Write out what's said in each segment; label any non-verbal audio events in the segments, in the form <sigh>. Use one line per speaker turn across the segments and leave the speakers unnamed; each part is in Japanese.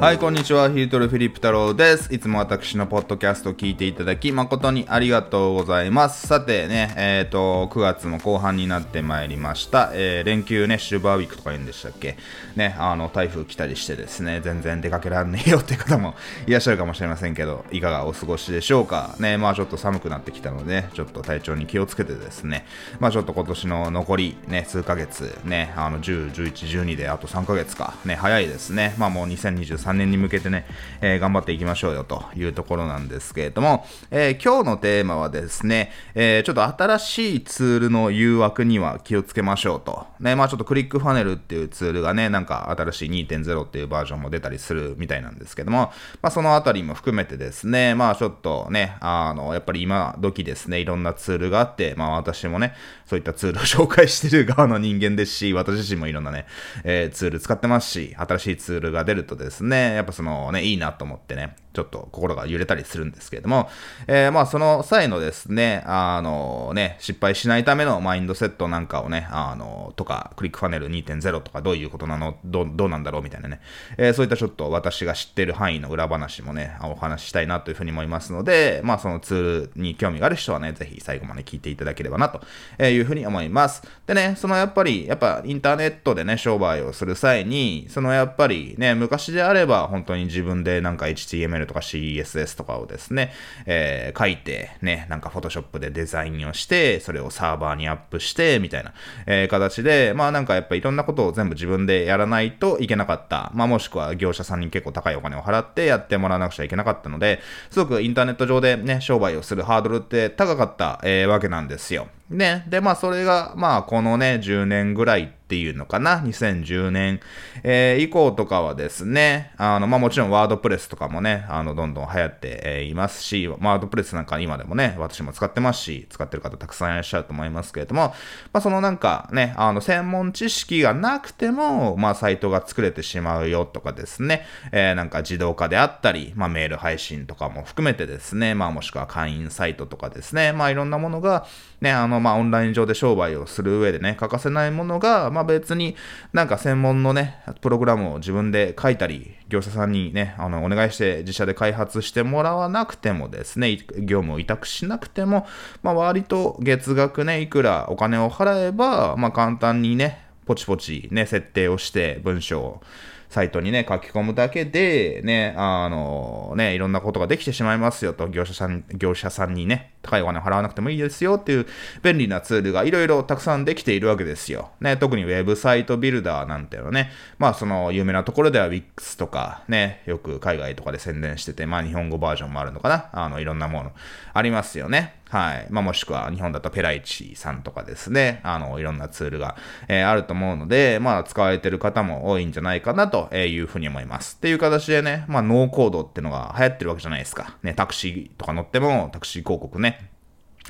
はい、こんにちは。ヒートルフィリップ太郎です。いつも私のポッドキャストを聞いていただき、誠にありがとうございます。さてね、えっ、と、9月も後半になってまいりました。えー連休ね、シルバーウィークとか言うんでしたっけ？ね、あの、台風来たりしてですね、全然出かけられねえよって方もいらっしゃるかもしれませんけど、いかがお過ごしでしょうか？ね、まあちょっと寒くなってきたので、ちょっと体調に気をつけてですね、まあちょっと今年の残りね、数ヶ月、ね、あの、10、11、12であと3ヶ月か、ね、早いですね。まあもう2023 3年に向けてね、えー頑張っていきましょうよというところなんですけれども、えー今日のテーマはですね、えーちょっと新しいツールの誘惑には気をつけましょうと。ね、まあちょっとクリックファネルっていうツールがね、なんか新しい2.0っていうバージョンも出たりするみたいなんですけども、まあそのあたりも含めてですね、まあちょっとね、あの、やっぱり今時ですね、いろんなツールがあって、まあ私もね、そういったツールを紹介してる側の人間ですし、私自身もいろんなね、えーツール使ってますし、新しいツールが出るとですね、ねやっぱそのね、いいなと思ってね、ちょっと心が揺れたりするんですけれども、えーまあその際のですね、あのね、失敗しないためのマインドセットなんかをね、あの、とか、クリックファネル2.0とかどういうことなの、どうどうなんだろうみたいなね、えーそういったちょっと私が知ってる範囲の裏話もね、お話ししたいなというふうに思いますので、まあそのツールに興味がある人はね、ぜひ最後まで聞いていただければなというふうに思います。でね、そのやっぱり、やっぱインターネットでね、商売をする際に、そのやっぱりね、昔であればば本当に自分でなんか HTML とか CSS とかをですね、えー書いて、ね、なんか Photoshop でデザインをして、それをサーバーにアップして、みたいな、えー形で、まあなんかやっぱいろんなことを全部自分でやらないといけなかった。まあもしくは業者さんに結構高いお金を払ってやってもらわなくちゃいけなかったので、すごくインターネット上でね、商売をするハードルって高かった、えーわけなんですよ。ね。で、まあそれが、まあこのね、10年ぐらいっていうのかな、2010年、えー以降とかはですね、あの、まあもちろんワードプレスとかもね、あの、どんどん流行って、えーいますし、ワードプレスなんか今でもね、私も使ってますし、使ってる方たくさんいらっしゃると思いますけれども、まあそのなんかね、あの、専門知識がなくても、まあサイトが作れてしまうよとかですね、えーなんか自動化であったり、まあメール配信とかも含めてですね、まあもしくは会員サイトとかですね、まあいろんなものが、ね、あの、まあオンライン上で商売をする上でね、欠かせないものが、まあ別になんか専門のね、プログラムを自分で書いたり、業者さんにね、あの、お願いして自社で開発してもらわなくてもですね、業務を委託しなくても、まあ割と月額ね、いくらお金を払えば、まあ簡単にね、ポチポチね、設定をして文章をサイトにね、書き込むだけで、ね、あの、ね、いろんなことができてしまいますよと、業者さん、業者さんにね、高いお金を払わなくてもいいですよっていう便利なツールがいろいろたくさんできているわけですよ。ね、特にウェブサイトビルダーなんていうのね、まあその有名なところでは Wix とかね、よく海外とかで宣伝してて、まあ日本語バージョンもあるのかな、あの、いろんなもの。ありますよね。はい。まあ、もしくは日本だとペライチさんとかですね、あの、いろんなツールが、えーあると思うので、まあ、使われてる方も多いんじゃないかなというふうに思います。っていう形でね、まあ、ノーコードってのが流行ってるわけじゃないですか。ね、タクシーとか乗っても、タクシー広告ね、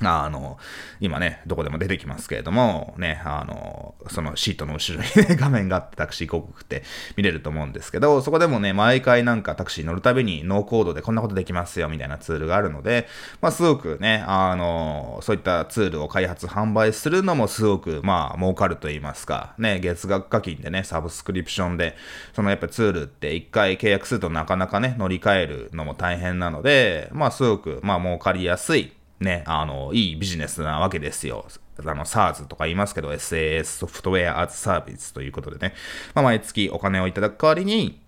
あの、今ね、どこでも出てきますけれども、ね、あの、そのシートの後ろにね、<laughs> 画面があってタクシー広告って見れると思うんですけど、そこでもね、毎回なんかタクシー乗るたびにノーコードでこんなことできますよ、みたいなツールがあるので、まあすごくね、あの、そういったツールを開発、販売するのもすごく、まあ儲かると言いますか、ね、月額課金でね、サブスクリプションで、そのやっぱツールって一回契約するとなかなかね、乗り換えるのも大変なので、まあすごく、まあ儲かりやすい、ね、あの、いいビジネスなわけですよ。あの、SARS とか言いますけど、SAS ソフトウェアアーツサービスということでね、まあ、毎月お金をいただく代わりに、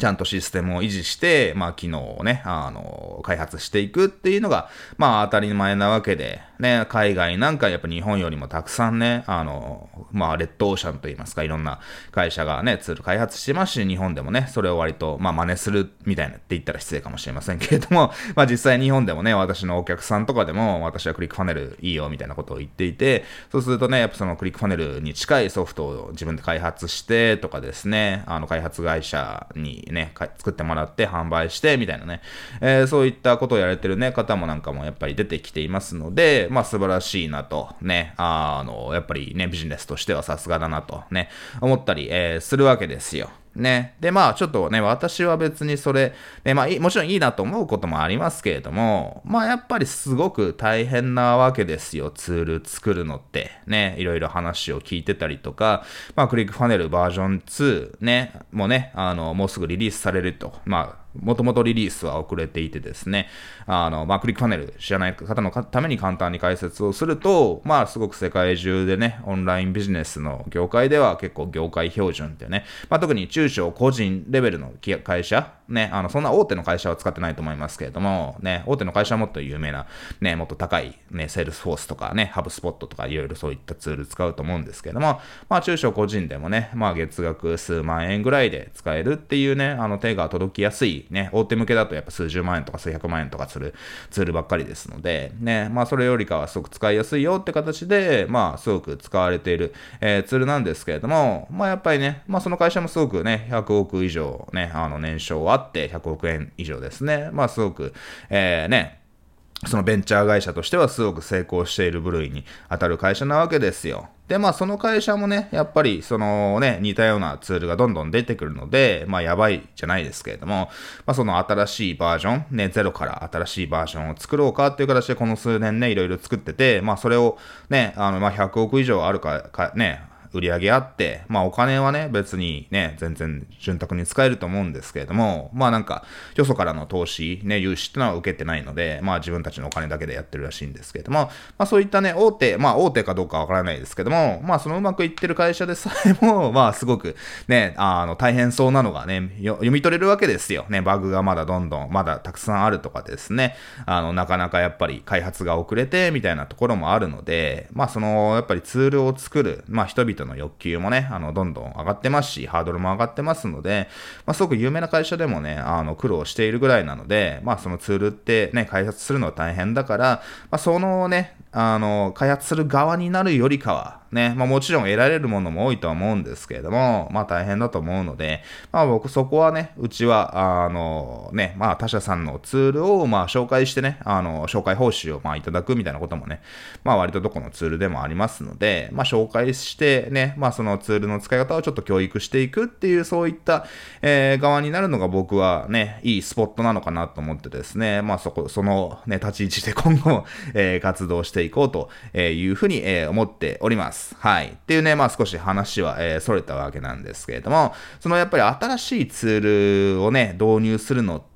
ちゃんとシステムを維持して、まあ、機能をね、あの、開発していくっていうのが、まあ、当たり前なわけで、ね、海外なんかやっぱ日本よりもたくさんね、あの、まあ、レッドオーシャンといいますか、いろんな会社がね、ツール開発してますし、日本でもね、それを割と、まあ、真似するみたいなって言ったら失礼かもしれませんけれども、<laughs> まあ、実際日本でもね、私のお客さんとかでも、私はクリックファネルいいよみたいなことを言っていて、そうするとね、やっぱそのクリックファネルに近いソフトを自分で開発してとかですね、あの、開発会社にね、作ってもらって販売してみたいなね、えーそういったことをやれてるね、方もなんかもやっぱり出てきていますので、まあ素晴らしいなと、ね、あの、やっぱりね、ビジネスとしてはさすがだなとね、思ったり、えーするわけですよ。ね。で、まあ、ちょっとね、私は別にそれ、ね、まあ、もちろんいいなと思うこともありますけれども、まあ、やっぱりすごく大変なわけですよ、ツール作るのって。ね、いろいろ話を聞いてたりとか、まあ、クリックファネルバージョン2ね、もうね、あの、もうすぐリリースされると。まあ、もともとリリースは遅れていてですね、あの、まあ、クリックファネル知らない方のために簡単に解説をすると、まあ、すごく世界中でね、オンラインビジネスの業界では結構業界標準ってね、まあ、特に中小個人レベルの会社、ね、あの、そんな大手の会社は使ってないと思いますけれども、ね、大手の会社はもっと有名な、ね、もっと高い、ね、 Salesforce とかね、ハブスポットとかいろいろそういったツール使うと思うんですけれども、まあ、中小個人でもね、まあ、月額数万円ぐらいで使えるっていうね、あの、手が届きやすい、ね、大手向けだとやっぱ数十万円とか数百万円とかするツールばっかりですので、ね、まあ、それよりかはすごく使いやすいよって形で、まあ、すごく使われている、えー、ツールなんですけれども、まあ、やっぱりね、まあ、その会社もすごくね、100億以上ね、あの、年商はって100億円以上ですね。まあすごく、えー、ね、そのベンチャー会社としてはすごく成功している部類に当たる会社なわけですよ。で、まあその会社もね、やっぱりそのね、似たようなツールがどんどん出てくるので、まあやばいじゃないですけれども、まあその新しいバージョン、ね、ゼロから新しいバージョンを作ろうかっていう形でこの数年ね、いろいろ作ってて、まあそれをね、あの、まあ100億以上あるか、かね、売り上げあって、まあお金はね、別にね、全然潤沢に使えると思うんですけれども、まあなんか、よそからの投資、ね、融資ってのは受けてないので、まあ自分たちのお金だけでやってるらしいんですけれども、まあそういったね、大手、まあ大手かどうかわからないですけども、まあそのうまくいってる会社でさえも、<laughs> まあすごくね、あの、大変そうなのがね、読み取れるわけですよ。ね、バグがまだどんどん、まだたくさんあるとかですね、あの、なかなかやっぱり開発が遅れて、みたいなところもあるので、まあその、やっぱりツールを作る、まあ人々の欲求もね、あの、どんどん上がってますし、ハードルも上がってますので、まあ、すごく有名な会社でもね、あの、苦労しているぐらいなので、まあ、そのツールってね、開発するのは大変だから、まあ、そのね、あの、開発する側になるよりかは、ね、まあもちろん得られるものも多いとは思うんですけれども、まあ大変だと思うので、まあ僕そこはね、うちは、あのね、まあ他社さんのツールをまあ紹介してね、あの、紹介報酬をまあいただくみたいなこともね、まあ割とどこのツールでもありますので、まあ紹介してね、まあそのツールの使い方をちょっと教育していくっていうそういった、えー、側になるのが僕はね、いいスポットなのかなと思ってですね、まあそこ、そのね、立ち位置で今後、えー、活動してしていこうというふうに、え、思っております。。はい。っていうね、まあ少し話は、えー、逸れたわけなんですけれども、そのやっぱり新しいツールをね、導入するのって、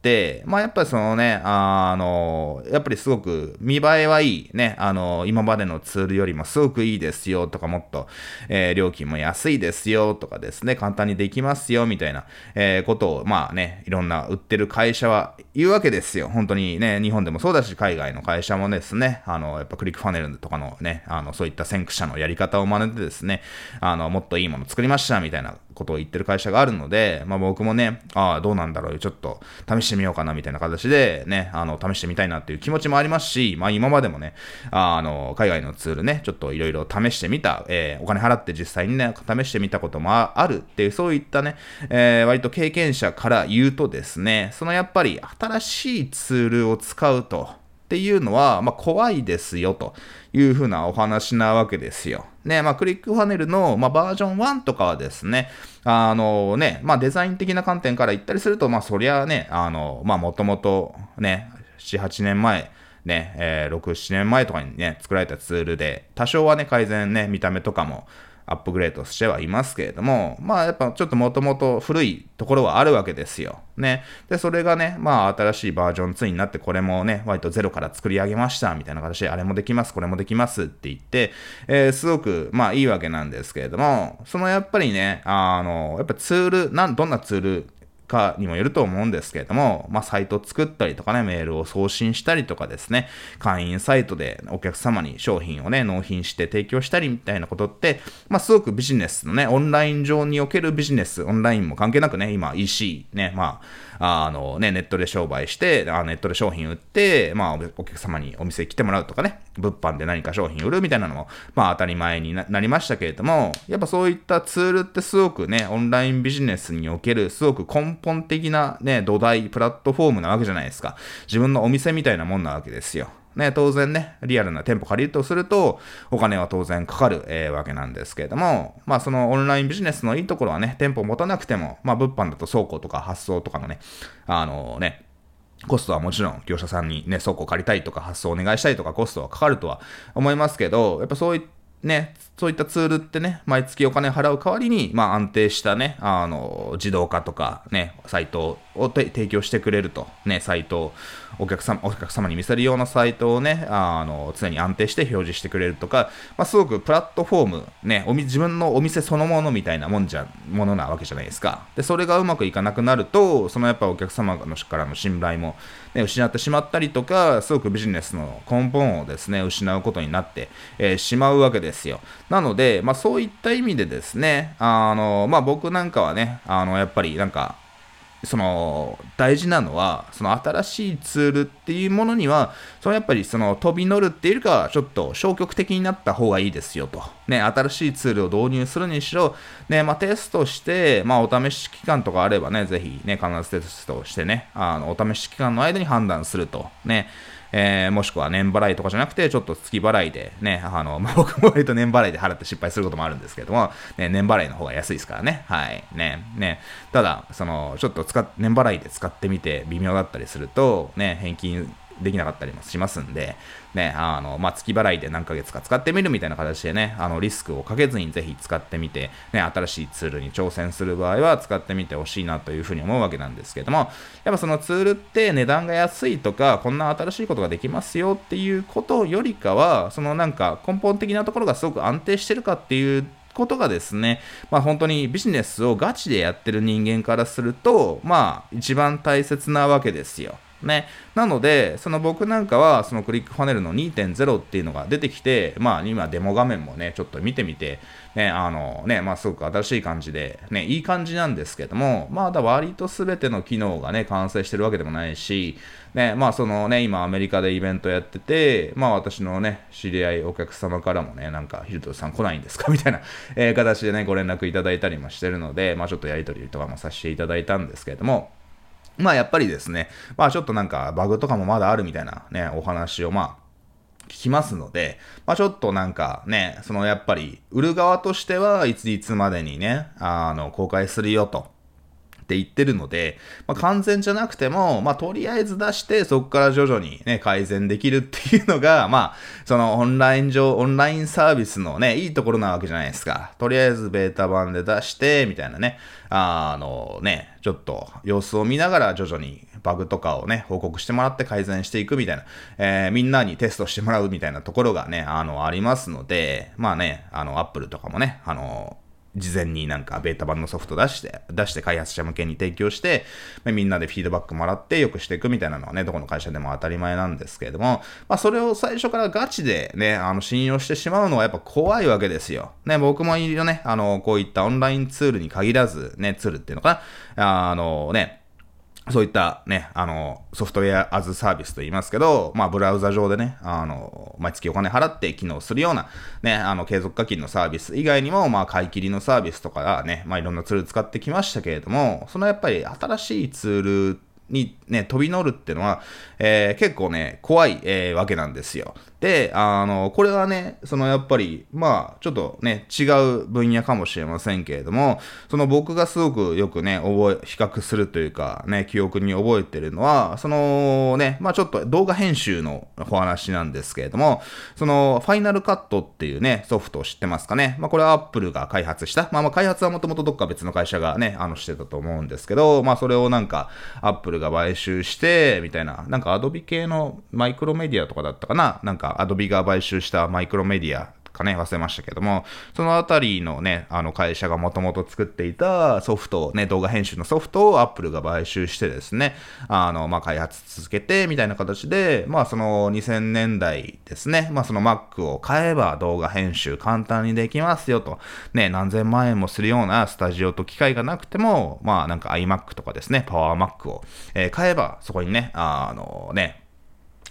まあやっぱりそのね、あの、やっぱりすごく見栄えはいい、ね、あの、今までのツールよりもすごくいいですよとか、もっと、えー、料金も安いですよとかですね、簡単にできますよみたいな、えー、ことを、まあね、いろんな売ってる会社は言うわけですよ。本当にね、日本でもそうだし、海外の会社もですね、あの、やっぱクリックファネルとかのね、あの、そういった先駆者のやり方を真似てですね、あの、もっといいもの作りましたみたいなことを言ってる会社があるので、まあ僕もね、ああ、どうなんだろう、ちょっと試してみようかなみたいな形でね、あの、試してみたいなっていう気持ちもありますし、まあ今までもね、あの、海外のツールね、ちょっといろいろ試してみた、えー、お金払って実際にね、試してみたこともあるっていう、そういったね、えー、割と経験者から言うとですね、そのやっぱり新しいツールを使うと、っていうのは、まあ、怖いですよというふうなお話なわけですよ。ね、まあ、クリックファネルの、まあ、バージョン1とかはですね、あのね、まあ、デザイン的な観点から言ったりすると、まあ、そりゃね、あの、まあ、もともとね、7、8年前、ね、えー、6、7年前とかにね、作られたツールで、多少はね、改善ね、見た目とかも、アップグレードしてはいますけれども、まあやっぱちょっともともと古いところはあるわけですよ。ね。で、それがね、まあ新しいバージョン2になってこれもね、割とゼロから作り上げましたみたいな形で、あれもできます、これもできますって言って、えー、すごくまあいいわけなんですけれども、そのやっぱりね、あの、やっぱツール、なん、どんなツールかにもよると思うんですけれども、まあ、サイト作ったりとかね、メールを送信したりとかですね、会員サイトでお客様に商品をね、納品して提供したりみたいなことって、まあ、すごくビジネスのね、オンライン上におけるビジネス、オンラインも関係なくね、今 EC ね、まあ、あのね、ネットで商売して、あネットで商品売って、まあ、お客様にお店来てもらうとかね、物販で何か商品売るみたいなのも、まあ、当たり前になりましたけれども、やっぱそういったツールってすごくね、オンラインビジネスにおけるすごく根本的なね、土台、プラットフォームなわけじゃないですか。自分のお店みたいなもんなわけですよ。ね、当然ね、リアルな店舗借りるとすると、お金は当然かかる、えー、わけなんですけれども、まあそのオンラインビジネスのいいところはね、店舗持たなくても、まあ物販だと倉庫とか発送とかのね、あのね、コストはもちろん業者さんにね、倉庫借りたいとか発送お願いしたいとかコストはかかるとは思いますけど、やっぱそういったね、そういったツールってね、毎月お金払う代わりに、まあ安定したね、あの、自動化とかね、サイトを提供してくれると、ね、サイトお客様、お客様に見せるようなサイトをね、あの、常に安定して表示してくれるとか、まあ、すごくプラットフォーム、ね、おみ自分のお店そのものみたいなもんじゃ、ものなわけじゃないですか。で、それがうまくいかなくなると、そのやっぱお客様のからの信頼も、ね、失ってしまったりとか、すごくビジネスの根本をですね、失うことになって、えー、しまうわけですよ。なので、まあ、そういった意味でですね、あの、まあ、僕なんかはね、あの、やっぱりなんか、その大事なのはその新しいツールってっていうものにはそのやっぱりその飛び乗るっていうかちょっと消極的になった方がいいですよと、ね、新しいツールを導入するにしろ、ねまあ、テストして、まあ、お試し期間とかあればねぜひね必ずテストしてねあのお試し期間の間に判断するとねえー、もしくは年払いとかじゃなくて、ちょっと月払いでね、あの、まあ、僕も割と年払いで払って失敗することもあるんですけども、ね、年払いの方が安いですからね。はい。ね、ね。ただ、その、ちょっと使っ、年払いで使ってみて微妙だったりすると、ね、返金できなかったりもしますんで、ね、あの、まあ、月払いで何ヶ月か使ってみるみたいな形でね、あの、リスクをかけずにぜひ使ってみて、ね、新しいツールに挑戦する場合は使ってみてほしいなというふうに思うわけなんですけども、やっぱそのツールって値段が安いとか、こんな新しいことができますよっていうことよりかは、そのなんか根本的なところがすごく安定してるかっていうことがですね、まあ本当にビジネスをガチでやってる人間からすると、まあ一番大切なわけですよ。ね。なので、その僕なんかは、そのクリックファネルの2.0っていうのが出てきて、まあ今デモ画面もね、ちょっと見てみて、ね、あのね、まあすごく新しい感じで、ね、いい感じなんですけども、まだ割と全ての機能がね、完成してるわけでもないし、ね、まあそのね、今アメリカでイベントやってて、まあ私のね、知り合い、お客様からもね、なんか、ヒルトさん来ないんですか？<laughs> みたいな、えー、形でね、ご連絡いただいたりもしてるので、まあちょっとやりとりとかもさせていただいたんですけども、まあやっぱりですね、まあちょっとなんかバグとかもまだあるみたいなね、お話をまあ聞きますので、まあちょっとなんかね、そのやっぱり売る側としてはいついつまでにね、あの、公開するよと。って言ってるので、まあ、完全じゃなくても、まあ、とりあえず出して、そこから徐々にね、改善できるっていうのが、まあ、そのオンライン上、オンラインサービスのね、いいところなわけじゃないですか。とりあえずベータ版で出して、みたいなね、あのね、ちょっと様子を見ながら徐々にバグとかをね、報告してもらって改善していくみたいな、えー、みんなにテストしてもらうみたいなところがね、あの、ありますので、まあね、あの、アップルとかもね、あの、事前になんかベータ版のソフト出して、出して開発者向けに提供して、まみんなでフィードバックもらって良くしていくみたいなのはね、どこの会社でも当たり前なんですけれども、まあそれを最初からガチでね、あの信用してしまうのはやっぱ怖いわけですよ。ね、僕もいるよね、あの、こういったオンラインツールに限らず、ね、ツールっていうのかな、あのね、そういったね、あの、ソフトウェアアズサービスと言いますけど、まあ、ブラウザ上でね、あの、毎月お金払って機能するような、ね、あの、継続課金のサービス以外にも、まあ、買い切りのサービスとかね、まあ、いろんなツール使ってきましたけれども、そのやっぱり新しいツールにね、飛び乗るっていうのは、えー、結構ね、怖い、えー、わけなんですよ。で、あの、これはね、そのやっぱり、まあ、ちょっとね、違う分野かもしれませんけれども、その僕がすごくよくね、覚え、比較するというか、ね、記憶に覚えてるのは、そのね、まあちょっと動画編集のお話なんですけれども、その、 Final Cut っていうね、ソフトを知ってますかね？まあこれは Apple が開発した。まあまあ開発はもともとどっか別の会社がね、あのしてたと思うんですけど、まあそれをなんか、 Apple が買収して、みたいな、なんか Adobe 系の Macromedia とかだったかな、なんか Adobe が買収した Macromedia かね、忘れましたけども、そのあたりのね、あの会社がもともと作っていたソフト、ね、動画編集のソフトを Apple が買収してですね、あの、まあ、開発続けて、みたいな形で、まあ、その2000年代ですね、まあ、その Mac を買えば動画編集簡単にできますよと、ね、何千万円もするようなスタジオと機械がなくても、まあ、なんか iMac とかですね、パワー Mac を、えー、買えば、そこにね、あのね、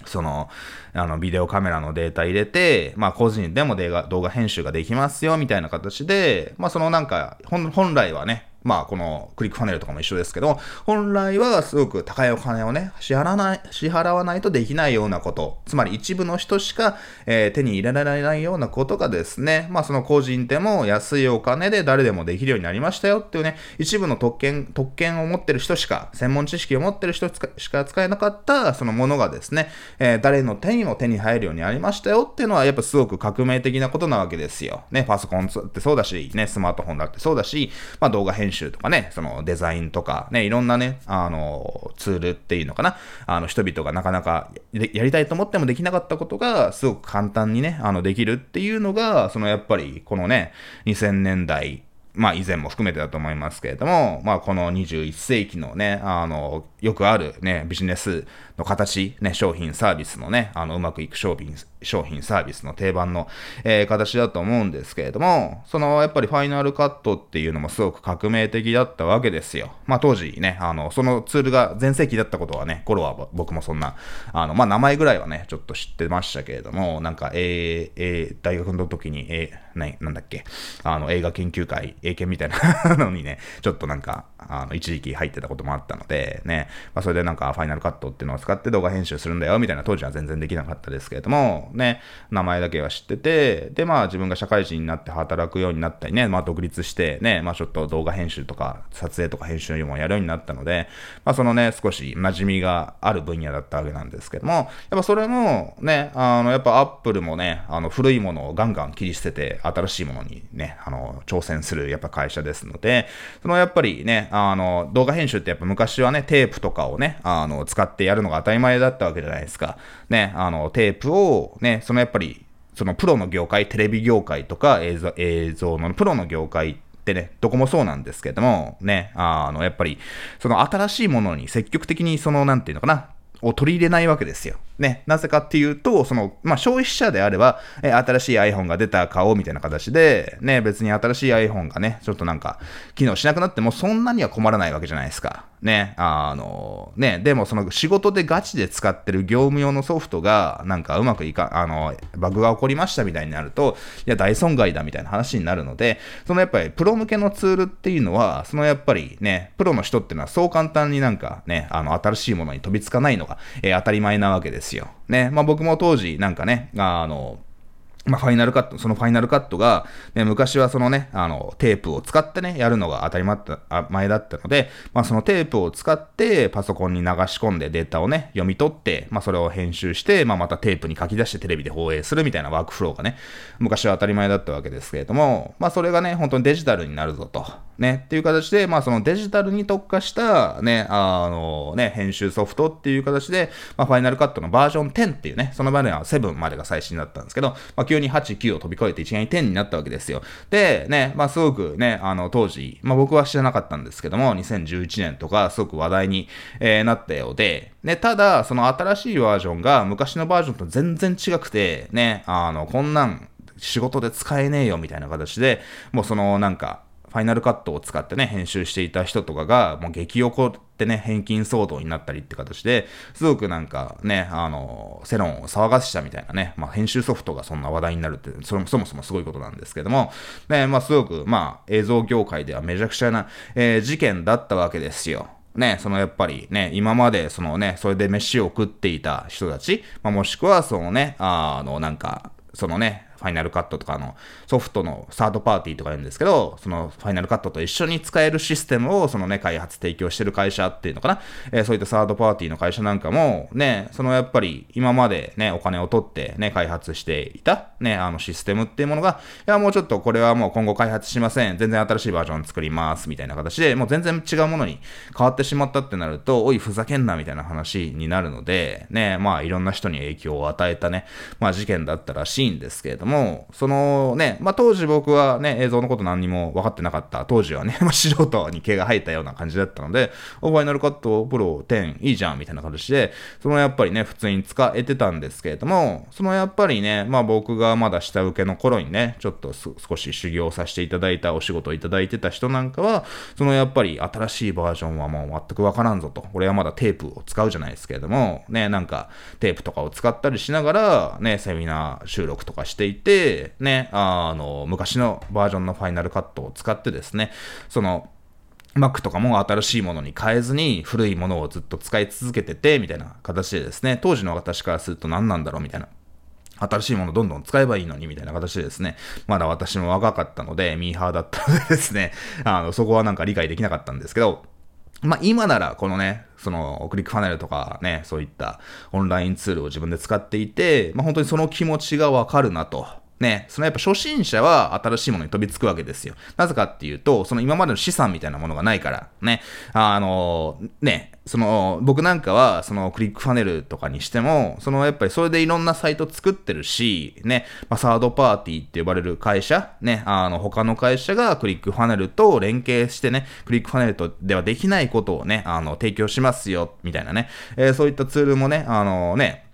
その、あの、ビデオカメラのデータ入れて、まあ、個人でも動画編集ができますよ、みたいな形で、まあ、そのなんか、本来はね、まあ、このクリックファネルとかも一緒ですけど、本来はすごく高いお金をね、支払わない、支払わないとできないようなこと、つまり一部の人しか、えー、手に入れられないようなことがですね、まあ、その個人でも安いお金で誰でもできるようになりましたよっていうね、一部の特権、特権を持ってる人しか、専門知識を持ってる人しか使えなかった、そのものがですね、えー、誰の手にも手に入るようになりましたよっていうのは、やっぱすごく革命的なことなわけですよ。ね、パソコンってそうだし、ね、スマートフォンだってそうだし、まあ、動画編集とかね、そのデザインとか、ね、いろんなね、あの、ツールっていうのかな、あの、人々がなかなかやりたいと思ってもできなかったことが、すごく簡単にね、あの、できるっていうのが、そのやっぱり、このね、2000年代、まあ以前も含めてだと思いますけれども、まあこの21世紀のね、あの、よくあるね、ビジネスの形、ね、商品、サービスのね、あの、うまくいく商品、商品、サービスの定番の、えー、形だと思うんですけれども、その、やっぱりファイナルカットっていうのもすごく革命的だったわけですよ。まあ当時ね、あの、そのツールが全盛期だったことはね、頃は僕もそんな、あの、まあ名前ぐらいはね、ちょっと知ってましたけれども、なんか、えー、えー、大学の時に、えー、な、なんだっけ、あの、映画研究会、英検みたいな <laughs> のにね、ちょっとなんか、あの、一時期入ってたこともあったので、ね、まあそれでなんか、ファイナルカットっていうのを使って動画編集するんだよ、みたいな当時は全然できなかったですけれども、ね、名前だけは知ってて、で、まあ自分が社会人になって働くようになったりね、まあ独立してね、まあちょっと動画編集とか撮影とか編集もやるようになったので、まあそのね、少し馴染みがある分野だったわけなんですけども、やっぱそれもね、あの、やっぱアップルもね、あの古いものをガンガン切り捨てて新しいものにね、あの、挑戦するやっぱ会社ですので、そのやっぱりね、あの、動画編集ってやっぱ昔はね、テープとかをね、あの、使ってやるのが当たり前だったわけじゃないですか。ね、あの、テープをね、そのやっぱり、そのプロの業界、テレビ業界とか映像映像のプロの業界ってね、どこもそうなんですけども、ね、あの、やっぱり、その新しいものに積極的にその、なんていうのかな、を取り入れないわけですよ。ね、なぜかっていうと、その、まあ、消費者であれば、え新しい iPhone が出た買おうみたいな形で、ね、別に新しい iPhone がね、ちょっとなんか、機能しなくなってもそんなには困らないわけじゃないですか。ね、あの、ね、でもその仕事でガチで使ってる業務用のソフトが、なんかうまくいか、あの、バグが起こりましたみたいになると、いや、大損害だみたいな話になるので、そのやっぱりプロ向けのツールっていうのは、そのやっぱりね、プロの人っていうのはそう簡単になんかね、あの、新しいものに飛びつかないのが、えー、当たり前なわけですですよ。ね、まあ僕も当時なんかね、あの、まあ、ファイナルカット、そのファイナルカットが、ね、昔はそのね、あの、テープを使ってね、やるのが当たり前だったので、まあ、そのテープを使ってパソコンに流し込んでデータをね、読み取って、まあ、それを編集して、まあ、またテープに書き出してテレビで放映するみたいなワークフローがね、昔は当たり前だったわけですけれども、まあ、それがね、本当にデジタルになるぞと。ね、っていう形で、まあ、そのデジタルに特化した、ね、あの、ね、編集ソフトっていう形で、まあ、ファイナルカットのバージョン10っていうね、その場では7までが最新だったんですけど、まあ、急に8、9を飛び越えて一概に10になったわけですよ。で、ね、まあ、すごくね、あの、当時、まあ、僕は知らなかったんですけども、2011年とか、すごく話題に、えー、なったようで、ね、ただ、その新しいバージョンが昔のバージョンと全然違くて、ね、あの、こんなん、仕事で使えねえよみたいな形で、もうそのなんか、ファイナルカットを使ってね、編集していた人とかが、もう激怒ってね、返金騒動になったりって形で、すごくなんかね、あの、世論を騒がしたみたいなね、まあ編集ソフトがそんな話題になるってそ、そもそもすごいことなんですけども、ね、まあすごく、まあ映像業界ではめちゃくちゃな、えー、事件だったわけですよ。ね、そのやっぱりね、今までそのね、それで飯を食っていた人たち、まあ、もしくはそのね、あの、なんか、そのね、ファイナルカットとかのソフトのサードパーティーとか言うんですけど、そのファイナルカットと一緒に使えるシステムをそのね、開発提供してる会社っていうのかな、えー、そういったサードパーティーの会社なんかも、ね、そのやっぱり今までね、お金を取ってね、開発していたね、あのシステムっていうものが、いやもうちょっとこれはもう今後開発しません。全然新しいバージョン作ります。みたいな形で、もう全然違うものに変わってしまったってなると、おい、ふざけんなみたいな話になるので、ね、まあいろんな人に影響を与えたね、まあ事件だったらしいんですけれども、もそのね、まあ、当時僕はね、映像のこと何にも分かってなかった。当時はね、<laughs> まあ、素人に毛が生えたような感じだったので、オファイナルカットプロ10いいじゃんみたいな形で、そのやっぱりね、普通に使えてたんですけれども、そのやっぱりね、まあ僕がまだ下請けの頃にね、ちょっと少し修行させていただいたお仕事をいただいてた人なんかは、そのやっぱり新しいバージョンはもう全くわからんぞと。俺はまだテープを使うじゃないですけれども、ね、なんかテープとかを使ったりしながら、ね、セミナー収録とかしていて、ね、あの、昔のバージョンのファイナルカットを使ってですね、その、Mac とかも新しいものに変えずに古いものをずっと使い続けてて、みたいな形でですね、当時の私からすると何なんだろうみたいな。新しいものどんどん使えばいいのにみたいな形でですね、まだ私も若かったので、ミーハーだったのでですね、あの、そこはなんか理解できなかったんですけど、まあ、今ならこのね、そのクリックファネルとかね、そういったオンラインツールを自分で使っていて、まあ、本当にその気持ちがわかるなと。ね、そのやっぱ初心者は新しいものに飛びつくわけですよ。なぜかっていうと、その今までの資産みたいなものがないから、ね、あの、ね、その、僕なんかは、そのクリックファネルとかにしても、そのやっぱりそれでいろんなサイト作ってるし、ね、まあ、サードパーティーって呼ばれる会社、ね、あの、他の会社がクリックファネルと連携してね、クリックファネルとではできないことをね、あの、提供しますよ、みたいなね、えー、そういったツールもね、あのね、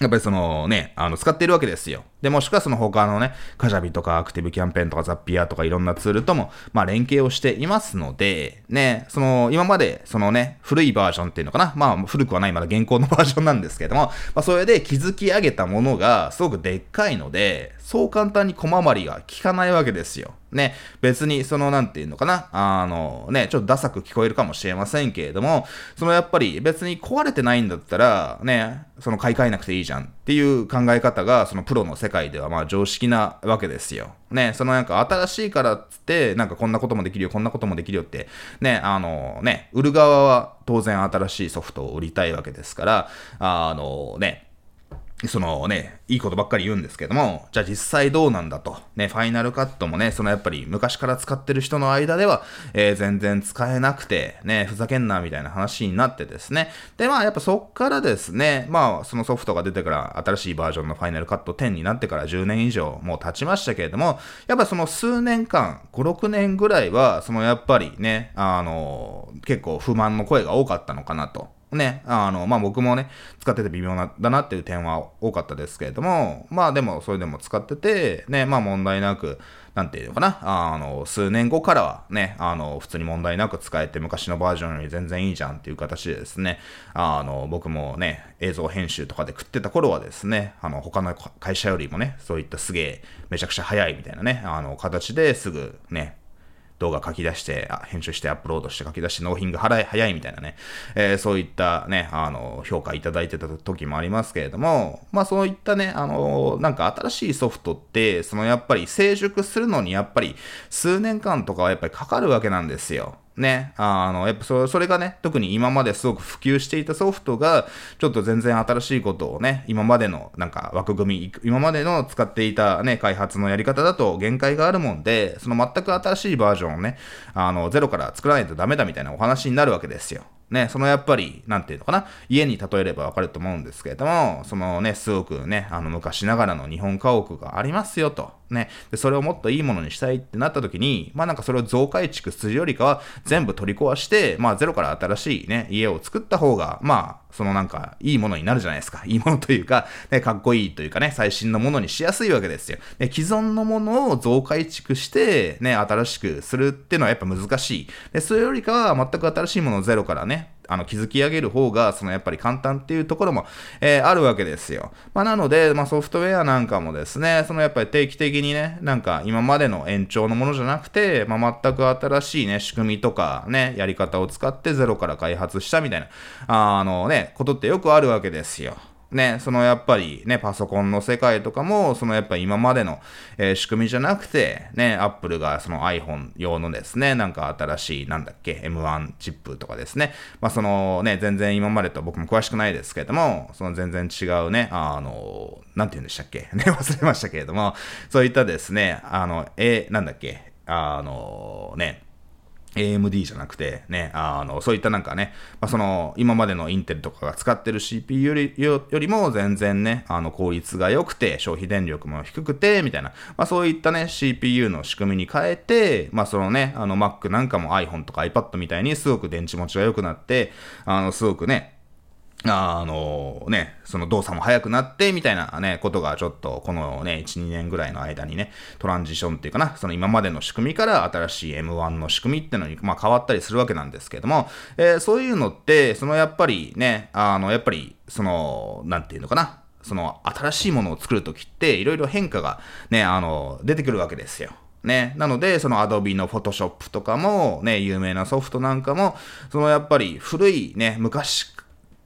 やっぱりそのね、あの、使ってるわけですよ。で、もしくはその他のね、カジャビとかアクティブキャンペーンとかザッピアとかいろんなツールとも、まあ連携をしていますので、ね、その、今まで、そのね、古いバージョンっていうのかな、まあ古くはない、まだ現行のバージョンなんですけども、まあそれで築き上げたものがすごくでっかいので、そう簡単に小回りが効かないわけですよ。ね、別にその、なんていうのかな、あの、ね、ちょっとダサく聞こえるかもしれませんけれども、そのやっぱり別に壊れてないんだったら、ね、その買い替えなくていいじゃんっていう考え方が、そのプロの世界ではまあ常識なわけですよ。ね、そのなんか新しいからっつって、なんかこんなこともできるよ、こんなこともできるよって、ね、あのね、売る側は当然新しいソフトを売りたいわけですから、あのね、そのね、いいことばっかり言うんですけども、じゃあ実際どうなんだと。ね、ファイナルカットもね、そのやっぱり昔から使ってる人の間では、えー、全然使えなくて、ね、ふざけんなみたいな話になってですね。で、まあやっぱそっからですね、まあそのソフトが出てから新しいバージョンのファイナルカット10になってから10年以上もう経ちましたけれども、やっぱその数年間、5、6年ぐらいは、そのやっぱりね、あの、結構不満の声が多かったのかなと。ね、あの、まあ、僕もね、使ってて微妙な、だなっていう点は多かったですけれども、まあでも、それでも使ってて、ね、まあ問題なく、なんていうのかな、あの、数年後からはね、あの、普通に問題なく使えて、昔のバージョンより全然いいじゃんっていう形でですね、あの、僕もね、映像編集とかで食ってた頃はですね、あの、他の会社よりもね、そういったすげえ、めちゃくちゃ早いみたいなね、あの、形ですぐね、動画書き出して、編集してアップロードして書き出して納品が早いみたいなね、えー、そういったね、あの、評価いただいてた時もありますけれども、まあそういったね、あの、なんか新しいソフトって、そのやっぱり成熟するのにやっぱり数年間とかはやっぱりかかるわけなんですよ。ね、あの、やっぱそそれがね、特に今まですごく普及していたソフトが、ちょっと全然新しいことをね、今までのなんか枠組み、今までの使っていたね、開発のやり方だと限界があるもんで、その全く新しいバージョンをね、あの、ゼロから作らないとダメだみたいなお話になるわけですよ。ね、そのやっぱり、なんていうのかな、家に例えればわかると思うんですけれども、そのね、すごくね、あの昔ながらの日本家屋がありますよと。ね、で、それをもっといいものにしたいってなった時に、まあなんかそれを増改築するよりかは、全部取り壊して、まあゼロから新しいね、家を作った方が、まあ、そのなんか、いいものになるじゃないですか。<laughs> いいものというか、ね、かっこいいというかね、最新のものにしやすいわけですよ。で、既存のものを増改築して、ね、新しくするっていうのはやっぱ難しい。で、それよりかは全く新しいものをゼロからね、あの、築き上げる方が、そのやっぱり簡単っていうところも、えー、あるわけですよ。まあ、なので、まあ、ソフトウェアなんかもですね、そのやっぱり定期的にね、なんか今までの延長のものじゃなくて、まあ、全く新しいね、仕組みとかね、やり方を使ってゼロから開発したみたいな、あのね、ことってよくあるわけですよ。ね、そのやっぱりね、パソコンの世界とかも、そのやっぱり今までの、えー、仕組みじゃなくて、ね、アップルがその iPhone 用のですね、なんか新しい、なんだっけ、M1 チップとかですね、まあそのね、全然今までと僕も詳しくないですけれども、その全然違うね、あの、なんて言うんでしたっけ、<laughs> ね、忘れましたけれども、そういったですね、あの、え、なんだっけ、あの、ね、AMD じゃなくて、ね、あの、そういったなんかね、まあ、その、今までのインテルとかが使ってる CPU よりよりも全然ね、あの、効率が良くて、消費電力も低くて、みたいな、まあ、そういったね、CPU の仕組みに変えて、まあ、そのね、あの、Mac なんかも iPhone とか iPad みたいにすごく電池持ちが良くなって、あの、すごくね、あのね、その動作も速くなって、みたいなね、ことがちょっと、このね、1、2年ぐらいの間にね、トランジションっていうかな、その今までの仕組みから新しい M1 の仕組みっていうのに、まあ変わったりするわけなんですけども、えー、そういうのって、そのやっぱりね、あの、やっぱり、その、なんていうのかな、その新しいものを作るときって、いろいろ変化がね、あの、出てくるわけですよ。ね。なので、その Adobe の Photoshop とかも、ね、有名なソフトなんかも、そのやっぱり古いね、昔、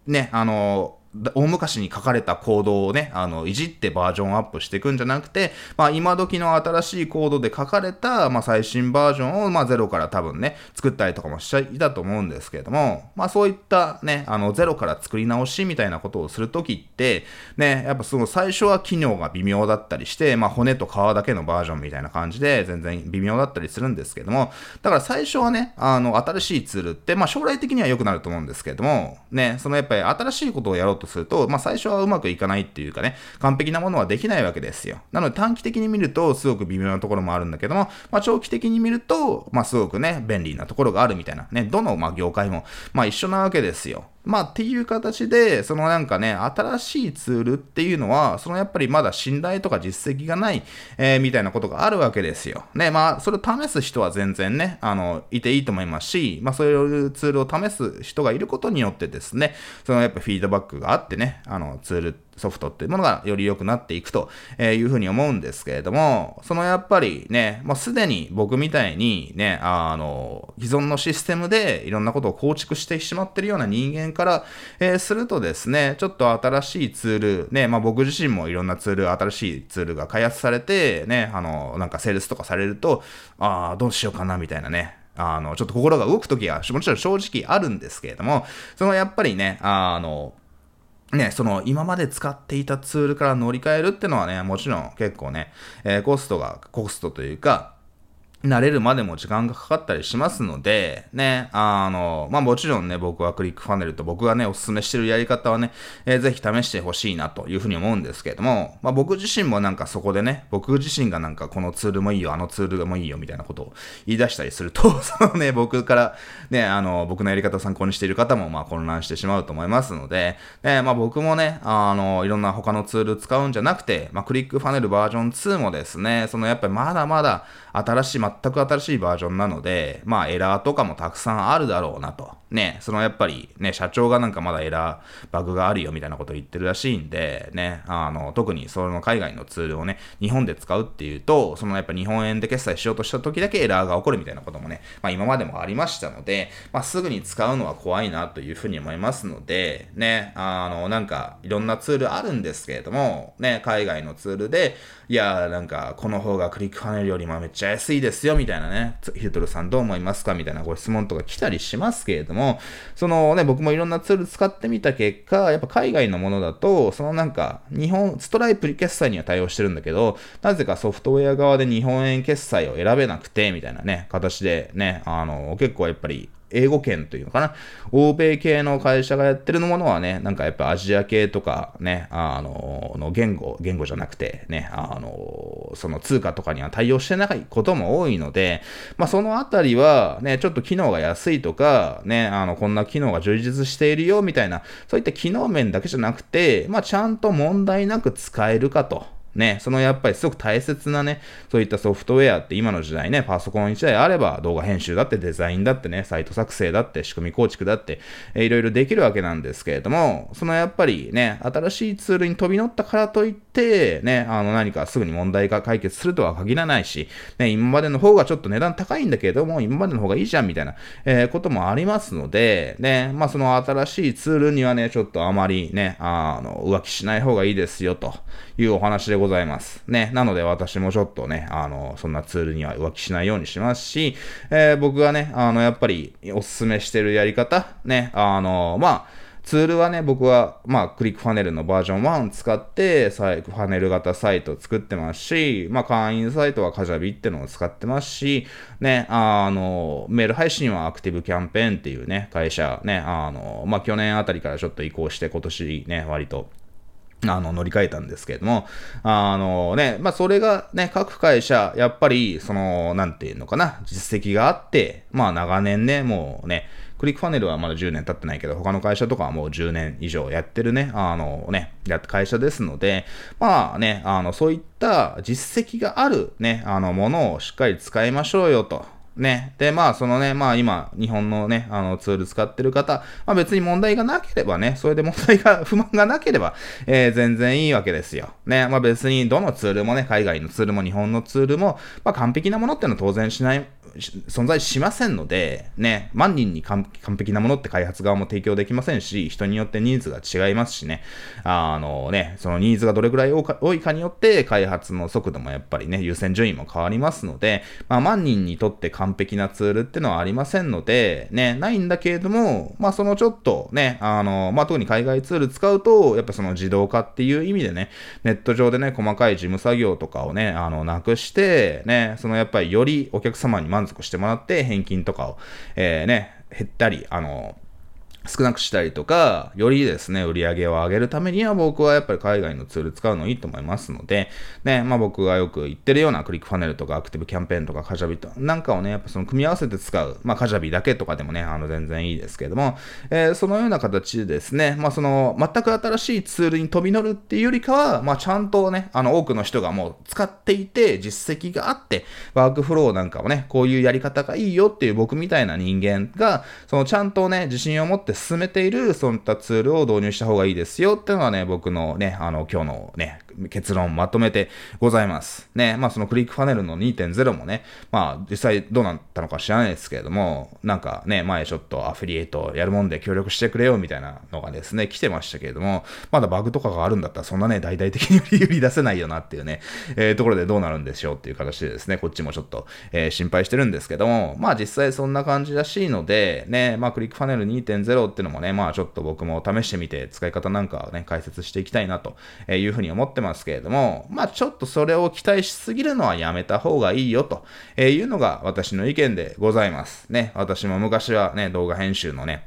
ね、あの、大昔に書かれたコードをね、あの、いじってバージョンアップしていくんじゃなくて、まあ、今時の新しいコードで書かれた、まあ、最新バージョンを、まあ、ゼロから多分ね、作ったりとかもしちゃいたと思うんですけれども、まあ、そういったね、あの、ゼロから作り直しみたいなことをするときって、ね、やっぱその最初は機能が微妙だったりして、まあ、骨と皮だけのバージョンみたいな感じで、全然微妙だったりするんですけども、だから最初はね、あの、新しいツールって、まあ、将来的には良くなると思うんですけれども、ね、そのやっぱり新しいことをやろうとすると、まあ、最初はうまくいかないっていうかね、完璧なものはできないわけですよ。なので短期的に見るとすごく微妙なところもあるんだけども、まあ、長期的に見ると、まあ、すごくね、便利なところがあるみたいな、ね、どの、まあ、業界も、まあ、一緒なわけですよ。まあっていう形で、そのなんかね、新しいツールっていうのは、そのやっぱりまだ信頼とか実績がない、えー、みたいなことがあるわけですよ。ね、まあそれを試す人は全然ね、あの、いていいと思いますし、まあそういうツールを試す人がいることによってですね、そのやっぱフィードバックがあってね、あのツールってソフトっていうものがより良くなっていくというふうに思うんですけれども、そのやっぱりね、もうすでに僕みたいにね、あの、既存のシステムでいろんなことを構築してしまってるような人間から、えー、するとですね、ちょっと新しいツール、ね、まあ僕自身もいろんなツール、新しいツールが開発されて、ね、あの、なんかセールスとかされると、ああ、どうしようかなみたいなね、あの、ちょっと心が動くときは、もちろん正直あるんですけれども、そのやっぱりね、あの、ね、その今まで使っていたツールから乗り換えるってのはね、もちろん結構ね、えー、コストが、コストというか、慣れるまでも時間がかかったりしますので、ね、あの、まあ、もちろんね、僕はクリックファネルと僕がね、お勧めしてるやり方はね、えー、ぜひ試してほしいなというふうに思うんですけれども、まあ、僕自身もなんかそこでね、僕自身がなんかこのツールもいいよ、あのツールもいいよみたいなことを言い出したりすると、<laughs> そのね、僕からね、あの、僕のやり方を参考にしている方もまあ混乱してしまうと思いますので、ね、まあ、僕もね、あの、いろんな他のツール使うんじゃなくて、まあ、クリックファネルバージョン2もですね、そのやっぱりまだまだ新しい、全く新しいバージョンなので、まあエラーとかもたくさんあるだろうなと。ね、そのやっぱりね、社長がなんかまだエラー、バグがあるよみたいなことを言ってるらしいんで、ね、あの、特にその海外のツールをね、日本で使うっていうと、そのやっぱ日本円で決済しようとした時だけエラーが起こるみたいなこともね、まあ今までもありましたので、まあすぐに使うのは怖いなというふうに思いますので、ね、あの、なんかいろんなツールあるんですけれども、ね、海外のツールで、いや、なんかこの方がクリックファネルよりもめっちゃ安いですよみたいなね、ヒルトルさんどう思いますかみたいなご質問とか来たりしますけれども、も、そのね、僕もいろんなツール使ってみた結果、やっぱ海外のものだと、そのなんか、日本、ストライプ決済には対応してるんだけど、なぜかソフトウェア側で日本円決済を選べなくて、みたいなね、形でね、あの、結構やっぱり英語圏というのかな？欧米系の会社がやってるものはね、なんかやっぱアジア系とかね、あの、の言語、言語じゃなくてね、あの、その通貨とかには対応してないことも多いので、まあそのあたりはね、ちょっと機能が安いとか、ね、あの、こんな機能が充実しているよみたいな、そういった機能面だけじゃなくて、まあちゃんと問題なく使えるかと。ね、そのやっぱりすごく大切なね、そういったソフトウェアって今の時代ね、パソコン1台あれば動画編集だってデザインだってね、サイト作成だって仕組み構築だって、えー、いろいろできるわけなんですけれども、そのやっぱりね、新しいツールに飛び乗ったからといって、ね、あの何かすぐに問題が解決するとは限らないし、ね、今までの方がちょっと値段高いんだけれども、今までの方がいいじゃんみたいな、えー、こともありますので、ね、まあその新しいツールにはね、ちょっとあまりね、あの、浮気しない方がいいですよというお話でございます。ね。なので私もちょっとね、あの、そんなツールには浮気しないようにしますし、えー、僕がね、あの、やっぱりおすすめしてるやり方、ね、あの、まあ、ツールはね、僕は、まあ、クリックファネルのバージョン1使って、ファネル型サイトを作ってますし、まあ、会員サイトはカジャビってのを使ってますし、ね、あの、メール配信はアクティブキャンペーンっていうね、会社、ね、あの、まあ、去年あたりからちょっと移行して今年ね、割と、あの、乗り換えたんですけれども、あのね、まあ、それがね、各会社、やっぱり、その、なんていうのかな、実績があって、まあ、長年ね、もうね、クリックファネルはまだ10年経ってないけど、他の会社とかはもう10年以上やってるね、あのね、や会社ですので、まあね、あの、そういった実績があるね、あの、ものをしっかり使いましょうよと。ね。で、まあ、そのね、まあ今、日本のね、あのツール使ってる方、まあ別に問題がなければね、それで問題が、<laughs> 不満がなければ、えー、全然いいわけですよ。ね。まあ別にどのツールもね、海外のツールも日本のツールも、まあ完璧なものっていうのは当然しない、存在しませんので、ね、万人に完璧なものって開発側も提供できませんし、人によってニーズが違いますしね、あのね、そのニーズがどれくらい多いかによって開発の速度もやっぱりね、優先順位も変わりますので、まあ、万人にとって完璧なツールってのはありませんので、ね、ないんだけれども、まあそのちょっとね、あの、まあ特に海外ツール使うと、やっぱその自動化っていう意味でね、ネット上でね、細かい事務作業とかをね、あの、なくして、ね、そのやっぱりよりお客様に満足してもらって、返金とかを、えー、ね、減ったり、あの、少なくしたりとか、よりですね、売り上げを上げるためには僕はやっぱり海外のツール使うのいいと思いますので、ね、まあ僕がよく言ってるようなクリックファネルとかアクティブキャンペーンとかカジャビとなんかをね、やっぱその組み合わせて使う、まあカジャビだけとかでもね、あの全然いいですけれども、えー、そのような形でですね、まあその全く新しいツールに飛び乗るっていうよりかは、まあちゃんとね、あの多くの人がもう使っていて実績があって、ワークフローなんかをね、こういうやり方がいいよっていう僕みたいな人間が、そのちゃんとね、自信を持って進めているそういったツールを導入した方がいいですよっていうのがね、僕のね、あの、今日のね、結論まとめてございます。ね、まあそのクリックファネルの2.0もね、まあ実際どうなったのか知らないですけれども、なんかね、前ちょっとアフィリエイトやるもんで協力してくれよみたいなのがですね、来てましたけれども、まだバグとかがあるんだったらそんなね、大々的に <laughs> 売り出せないよなっていうね、えー、ところでどうなるんでしょうっていう形でですね、こっちもちょっと、えー、心配してるんですけども、まあ実際そんな感じらしいので、ね、まあクリックファネル2.0っていうのもね、まあちょっと僕も試してみて使い方なんかをね、解説していきたいなというふうに思ってます。ますけれども、まあちょっとそれを期待しすぎるのはやめた方がいいよというのが私の意見でございます。ね、私も昔はね、動画編集のね、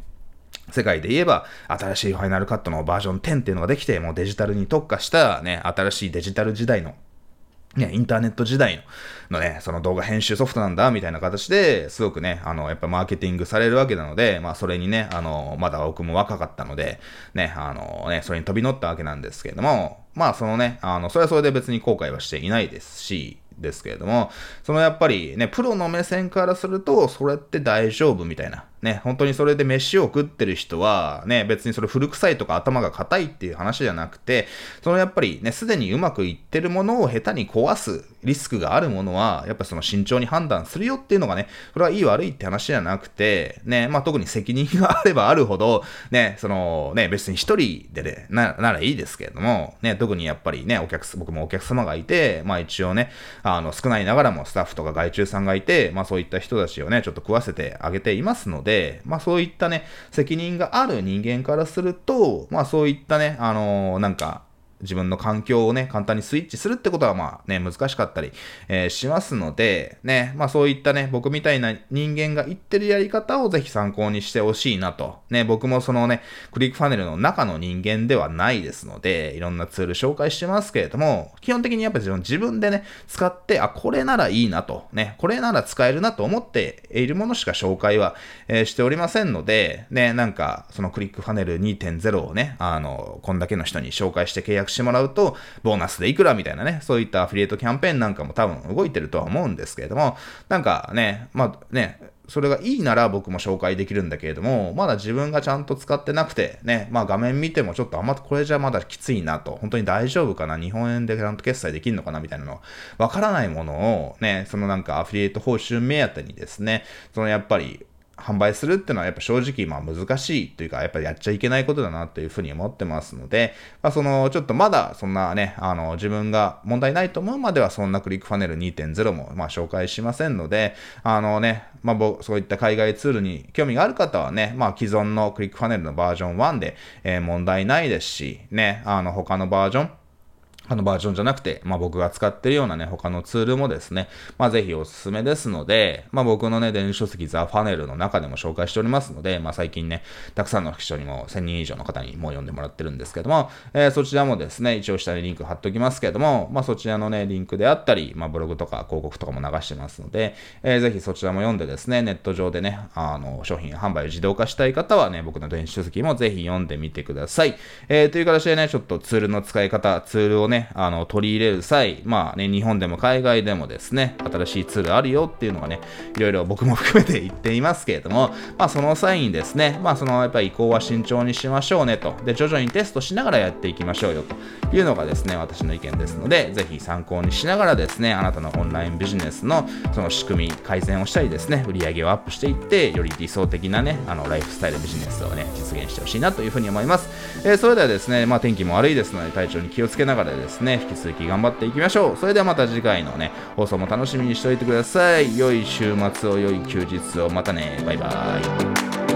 世界で言えば、新しいファイナルカットのバージョン10っていうのができて、もうデジタルに特化したね、新しいデジタル時代のね、インターネット時代のね、その動画編集ソフトなんだ、みたいな形ですごくね、あの、やっぱマーケティングされるわけなので、まあそれにね、あの、まだ僕も若かったので、ね、あのね、それに飛び乗ったわけなんですけれども、まあそのね、あの、それはそれで別に後悔はしていないですし、ですけれども、そのやっぱりね、プロの目線からすると、それって大丈夫みたいな。ね、本当にそれで飯を食ってる人は、ね、別にそれ古臭いとか頭が硬いっていう話じゃなくて、そのやっぱりね、すでにうまくいってるものを下手に壊すリスクがあるものは、やっぱその慎重に判断するよっていうのがね、それはいい悪いって話じゃなくて、ね、まあ特に責任があればあるほど、ね、そのね、別に一人でね、なならいいですけれども、ね、特にやっぱりね、お客、僕もお客様がいて、まあ一応ね、あの、少ないながらもスタッフとか外注さんがいて、まあそういった人たちをね、ちょっと食わせてあげていますので、で、まあそういったね、責任がある人間からすると、まあそういったね、あのー、なんか、自分の環境をね、簡単にスイッチするってことはまあね、難しかったり、えー、しますので、ね、まあそういったね、僕みたいな人間が言ってるやり方をぜひ参考にしてほしいなと。ね、僕もそのね、クリックファネルの中の人間ではないですので、いろんなツール紹介してますけれども、基本的にやっぱり自分でね、使って、あ、これならいいなと、ね、これなら使えるなと思っているものしか紹介は、えー、しておりませんので、ね、なんか、そのクリックファネル2.0をね、あの、こんだけの人に紹介して契約してもらうと、ボーナスでいくらみたいなね、そういったアフィリエイトキャンペーンなんかも多分動いてるとは思うんですけれども、なんかね、まあね、それがいいなら僕も紹介できるんだけれども、まだ自分がちゃんと使ってなくて、ね、まあ画面見てもちょっとあんまこれじゃまだきついなと、本当に大丈夫かな、日本円でちゃんと決済できるのかなみたいなの、わからないものをね、そのなんかアフィリエイト報酬目当てにですね、そのやっぱり販売するっていうのはやっぱ正直まあ難しいというかやっぱりやっちゃいけないことだなというふうに思ってますので、まあそのちょっとまだそんなね、あの自分が問題ないと思うまではそんなクリックファネル2.0もまあ紹介しませんので、あのね、まあそういった海外ツールに興味がある方はね、まあ既存のクリックファネルのバージョン1で、えー、問題ないですし、ね、あの他のバージョン、他のバージョンじゃなくて、まあ僕が使ってるようなね、他のツールもですね、まあぜひおすすめですので、まあ僕のね、電子書籍ザ・ファネルの中でも紹介しておりますので、まあ最近ね、たくさんの人にも1000人以上の方にもう読んでもらってるんですけども、えー、そちらもですね、一応下にリンク貼っておきますけども、まあそちらのね、リンクであったり、まあブログとか広告とかも流してますので、えー、ぜひそちらも読んでですね、ネット上でね、あの、商品販売を自動化したい方はね、僕の電子書籍もぜひ読んでみてください。えー、という形でね、ちょっとツールの使い方、ツールをね、あの、取り入れる際、まあね、日本でも海外でもですね、新しいツールあるよっていうのがね、いろいろ僕も含めて言っていますけれども、まあその際にですね、まあそのやっぱり移行は慎重にしましょうねと。で、徐々にテストしながらやっていきましょうよというのがですね、私の意見ですので、ぜひ参考にしながらですね、あなたのオンラインビジネスのその仕組み、改善をしたりですね、売り上げをアップしていって、より理想的なね、あの、ライフスタイルビジネスをね、実現してほしいなというふうに思います。えー、それではですね、まあ天気も悪いですので、体調に気をつけながらですねですね、引き続き頑張っていきましょう。それではまた次回のね、放送も楽しみにしておいてください。良い週末を、良い休日を、またね、バイバイ。